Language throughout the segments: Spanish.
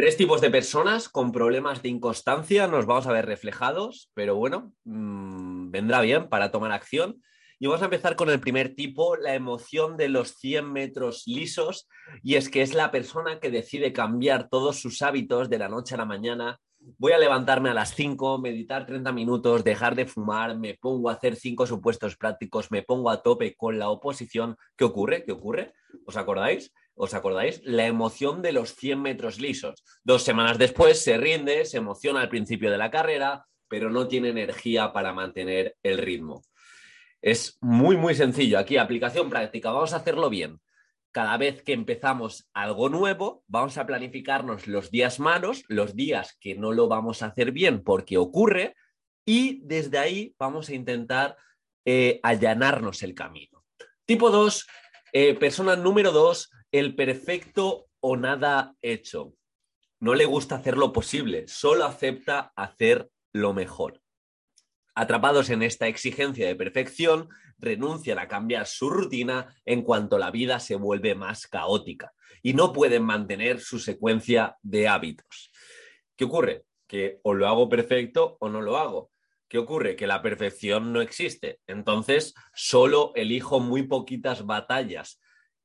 Tres tipos de personas con problemas de inconstancia nos vamos a ver reflejados, pero bueno, mmm, vendrá bien para tomar acción. Y vamos a empezar con el primer tipo, la emoción de los 100 metros lisos, y es que es la persona que decide cambiar todos sus hábitos de la noche a la mañana. Voy a levantarme a las 5, meditar 30 minutos, dejar de fumar, me pongo a hacer cinco supuestos prácticos, me pongo a tope con la oposición. ¿Qué ocurre? ¿Qué ocurre? ¿Os acordáis? ¿Os acordáis? La emoción de los 100 metros lisos. Dos semanas después se rinde, se emociona al principio de la carrera, pero no tiene energía para mantener el ritmo. Es muy, muy sencillo. Aquí, aplicación práctica. Vamos a hacerlo bien. Cada vez que empezamos algo nuevo, vamos a planificarnos los días malos, los días que no lo vamos a hacer bien porque ocurre, y desde ahí vamos a intentar eh, allanarnos el camino. Tipo 2, eh, persona número 2, el perfecto o nada hecho. No le gusta hacer lo posible, solo acepta hacer lo mejor. Atrapados en esta exigencia de perfección, renuncian a cambiar su rutina en cuanto la vida se vuelve más caótica y no pueden mantener su secuencia de hábitos. ¿Qué ocurre? Que o lo hago perfecto o no lo hago. ¿Qué ocurre? Que la perfección no existe. Entonces, solo elijo muy poquitas batallas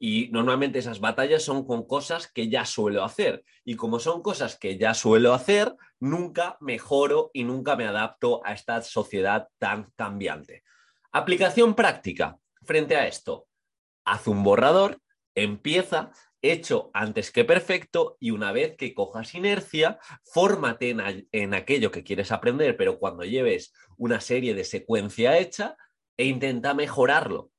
y normalmente esas batallas son con cosas que ya suelo hacer. Y como son cosas que ya suelo hacer, nunca mejoro y nunca me adapto a esta sociedad tan cambiante. Aplicación práctica frente a esto. Haz un borrador, empieza, hecho antes que perfecto y una vez que cojas inercia, fórmate en, en, aquello que quieres aprender, pero cuando lleves una serie de secuencia hecha e intenta mejorarlo.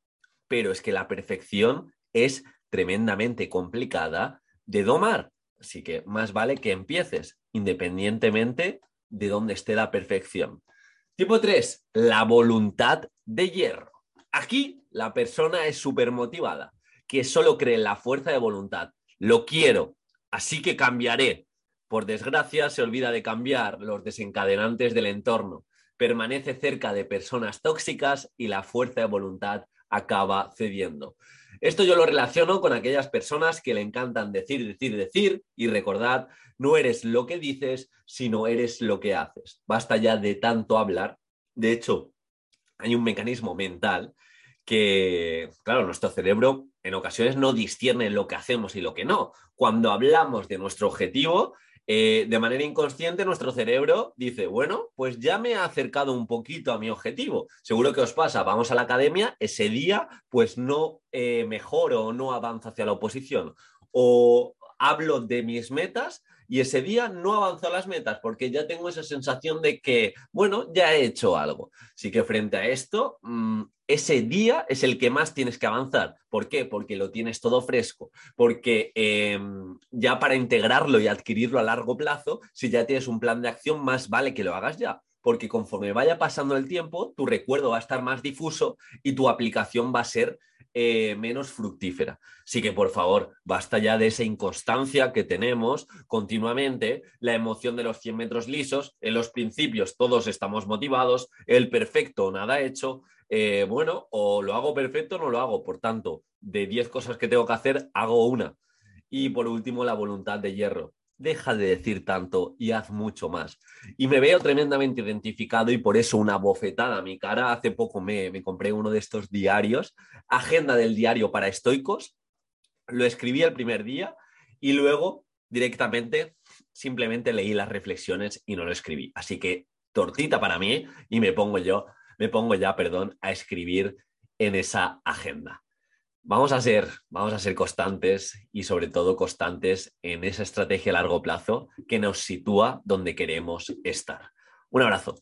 Pero es que la perfección es tremendamente complicada de domar. Así que más vale que empieces independientemente de dónde esté la perfección. Tipo 3, la voluntad de hierro. Aquí la persona es súper motivada, que solo cree en la fuerza de voluntad. Lo quiero, así que cambiaré. Por desgracia, se olvida de cambiar los desencadenantes del entorno. Permanece cerca de personas tóxicas y la fuerza de voluntad acaba cediendo. Esto yo lo relaciono con aquellas personas que le encantan decir, decir, decir y recordad, no eres lo que dices, sino eres lo que haces. Basta ya de tanto hablar. De hecho, hay un mecanismo mental que, claro, nuestro cerebro en ocasiones no discierne lo que hacemos y lo que no. Cuando hablamos de nuestro objetivo, eh, de manera inconsciente nuestro cerebro dice, bueno, pues ya me he acercado un poquito a mi objetivo. Seguro que os pasa, vamos a la academia, ese día pues no eh, mejoro o no avanzo hacia la oposición. O hablo de mis metas y ese día no avanzo a las metas porque ya tengo esa sensación de que, bueno, ya he hecho algo. Así que frente a esto, mmm, ese día es el que más tienes que avanzar. ¿Por qué? Porque lo tienes todo fresco. Porque eh, ya para integrarlo y adquirirlo a largo plazo, si ya tienes un plan de acción, más vale que lo hagas ya. Porque conforme vaya pasando el tiempo, tu recuerdo va a estar más difuso y tu aplicación va a ser eh, menos fructífera. Así que, por favor, basta ya de esa inconstancia que tenemos continuamente, la emoción de los 100 metros lisos. En los principios todos estamos motivados, el perfecto nada hecho. Eh, bueno, o lo hago perfecto o no lo hago. Por tanto, de 10 cosas que tengo que hacer, hago una. Y por último, la voluntad de hierro deja de decir tanto y haz mucho más. Y me veo tremendamente identificado y por eso una bofetada a mi cara. Hace poco me, me compré uno de estos diarios, Agenda del Diario para Estoicos. Lo escribí el primer día y luego directamente simplemente leí las reflexiones y no lo escribí. Así que tortita para mí y me pongo yo, me pongo ya, perdón, a escribir en esa agenda. Vamos a ser, vamos a ser constantes y sobre todo constantes en esa estrategia a largo plazo que nos sitúa donde queremos estar. Un abrazo.